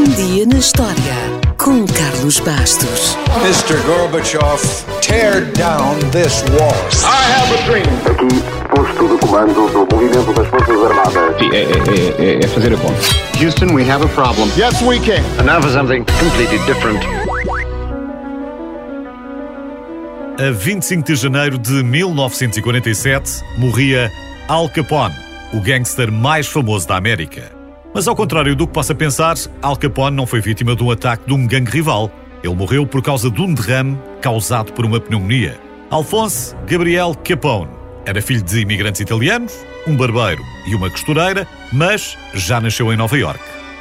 Um dia na história com Carlos Bastos. Mr. Gorbachev, tear down this wall. I have a dream. Aqui, posto de comando do movimento das Forças Armadas. Sim, é, é, é, é fazer a conta. Houston, we have a problem. Yes, we can. And now for something completely different. A 25 de janeiro de 1947 morria Al Capone, o gangster mais famoso da América. Mas ao contrário do que possa pensar, Al Capone não foi vítima de um ataque de um gangue rival. Ele morreu por causa de um derrame causado por uma pneumonia. Alphonse Gabriel Capone era filho de imigrantes italianos, um barbeiro e uma costureira, mas já nasceu em Nova York.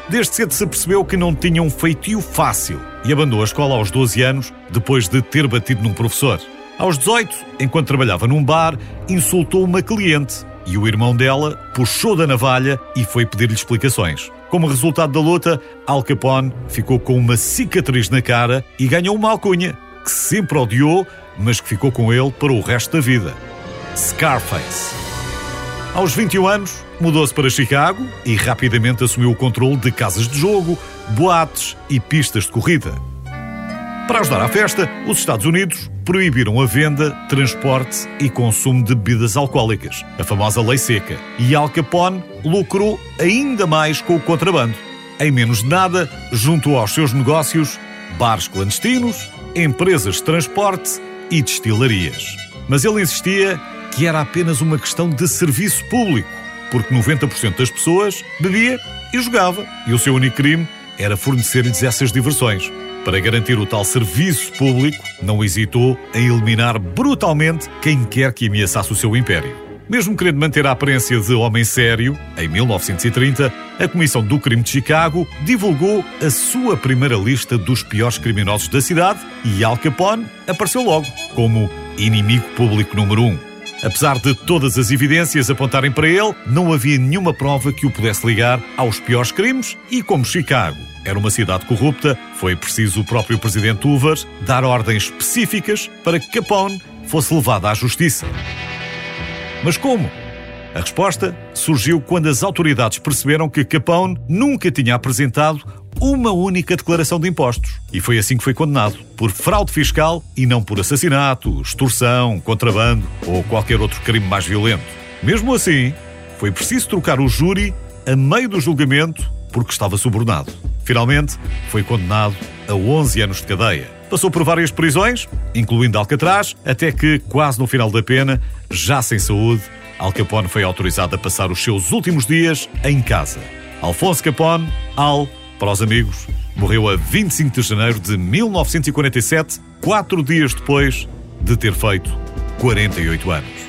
Desde cedo se percebeu que não tinha um feitio fácil e abandonou a escola aos 12 anos, depois de ter batido num professor. Aos 18, enquanto trabalhava num bar, insultou uma cliente e o irmão dela puxou da navalha e foi pedir-lhe explicações. Como resultado da luta, Al Capone ficou com uma cicatriz na cara e ganhou uma alcunha que sempre odiou, mas que ficou com ele para o resto da vida. Scarface. Aos 21 anos, mudou-se para Chicago e rapidamente assumiu o controle de casas de jogo, boates e pistas de corrida. Para ajudar à festa, os Estados Unidos proibiram a venda, transporte e consumo de bebidas alcoólicas, a famosa lei seca, e Al Capone lucrou ainda mais com o contrabando. Em menos de nada, juntou aos seus negócios bares clandestinos, empresas de transporte e destilarias. Mas ele insistia que era apenas uma questão de serviço público, porque 90% das pessoas bebia e jogava, e o seu único crime era fornecer-lhes essas diversões. Para garantir o tal serviço público, não hesitou em eliminar brutalmente quem quer que ameaçasse o seu império. Mesmo querendo manter a aparência de homem sério, em 1930, a Comissão do Crime de Chicago divulgou a sua primeira lista dos piores criminosos da cidade e Al Capone apareceu logo como inimigo público número um. Apesar de todas as evidências apontarem para ele, não havia nenhuma prova que o pudesse ligar aos piores crimes e como Chicago era uma cidade corrupta, foi preciso o próprio presidente Hoover dar ordens específicas para que Capone fosse levado à justiça. Mas como? A resposta surgiu quando as autoridades perceberam que Capone nunca tinha apresentado uma única declaração de impostos. E foi assim que foi condenado, por fraude fiscal e não por assassinato, extorsão, contrabando ou qualquer outro crime mais violento. Mesmo assim, foi preciso trocar o júri a meio do julgamento porque estava subornado. Finalmente, foi condenado a 11 anos de cadeia. Passou por várias prisões, incluindo Alcatraz, até que, quase no final da pena, já sem saúde, Al Capone foi autorizado a passar os seus últimos dias em casa. Alfonso Capone, Al, para os amigos, morreu a 25 de janeiro de 1947, quatro dias depois de ter feito 48 anos.